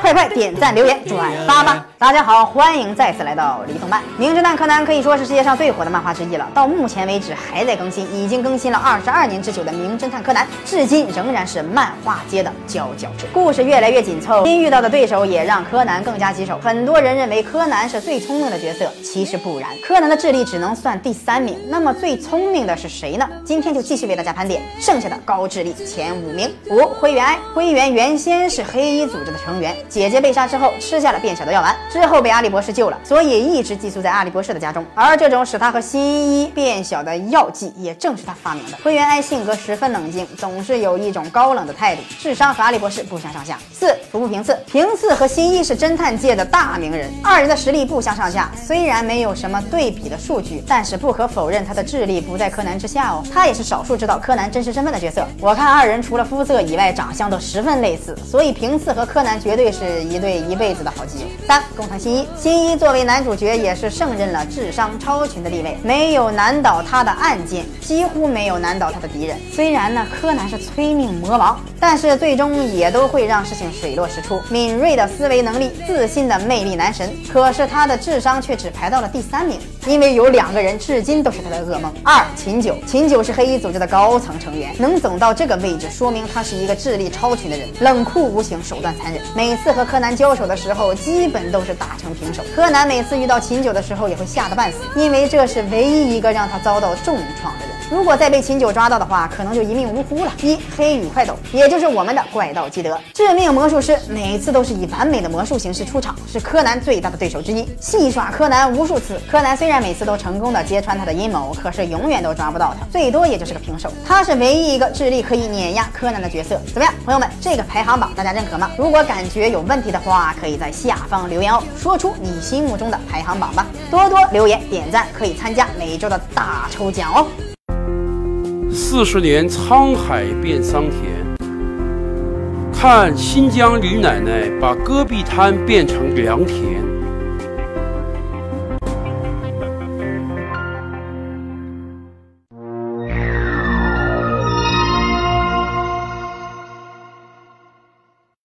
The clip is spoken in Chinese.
快快点赞、留言、转发吧！大家好，欢迎再次来到离动漫。名侦探柯南可以说是世界上最火的漫画之一了，到目前为止还在更新，已经更新了二十二年之久的名侦探柯南，至今仍然是漫画界的佼佼者。故事越来越紧凑，新遇到的对手也让柯南更加棘手。很多人认为柯南是最聪明的角色，其实不然，柯南的智力只能算第三名。那么最聪明的是谁呢？今天就继续为大家盘点剩下的高智力前五名。五灰原哀，灰原原先是黑衣组织的成员。姐姐被杀之后，吃下了变小的药丸，之后被阿笠博士救了，所以一直寄宿在阿笠博士的家中。而这种使他和新一变小的药剂，也正是他发明的。灰原哀性格十分冷静，总是有一种高冷的态度，智商和阿笠博士不相上下。四服部平次，平次和新一是侦探界的大名人，二人的实力不相上下。虽然没有什么对比的数据，但是不可否认他的智力不在柯南之下哦。他也是少数知道柯南真实身份的角色。我看二人除了肤色以外，长相都十分类似，所以平次和柯南绝对。是一对一辈子的好基友。三，工藤新一，新一作为男主角也是胜任了智商超群的地位，没有难倒他的案件，几乎没有难倒他的敌人。虽然呢，柯南是催命魔王，但是最终也都会让事情水落石出。敏锐的思维能力，自信的魅力男神，可是他的智商却只排到了第三名，因为有两个人至今都是他的噩梦。二，秦九，秦九是黑衣组织的高层成员，能走到这个位置，说明他是一个智力超群的人，冷酷无情，手段残忍，每次。和柯南交手的时候，基本都是打成平手。柯南每次遇到秦九的时候，也会吓得半死，因为这是唯一一个让他遭到重创的人。如果再被秦九抓到的话，可能就一命呜呼了。一黑羽快斗，也就是我们的怪盗基德，致命魔术师，每次都是以完美的魔术形式出场，是柯南最大的对手之一，戏耍柯南无数次。柯南虽然每次都成功的揭穿他的阴谋，可是永远都抓不到他，最多也就是个平手。他是唯一一个智力可以碾压柯南的角色。怎么样，朋友们，这个排行榜大家认可吗？如果感觉有问题的话，可以在下方留言哦，说出你心目中的排行榜吧。多多留言点赞，可以参加每周的大抽奖哦。四十年沧海变桑田，看新疆李奶奶把戈壁滩变成良田。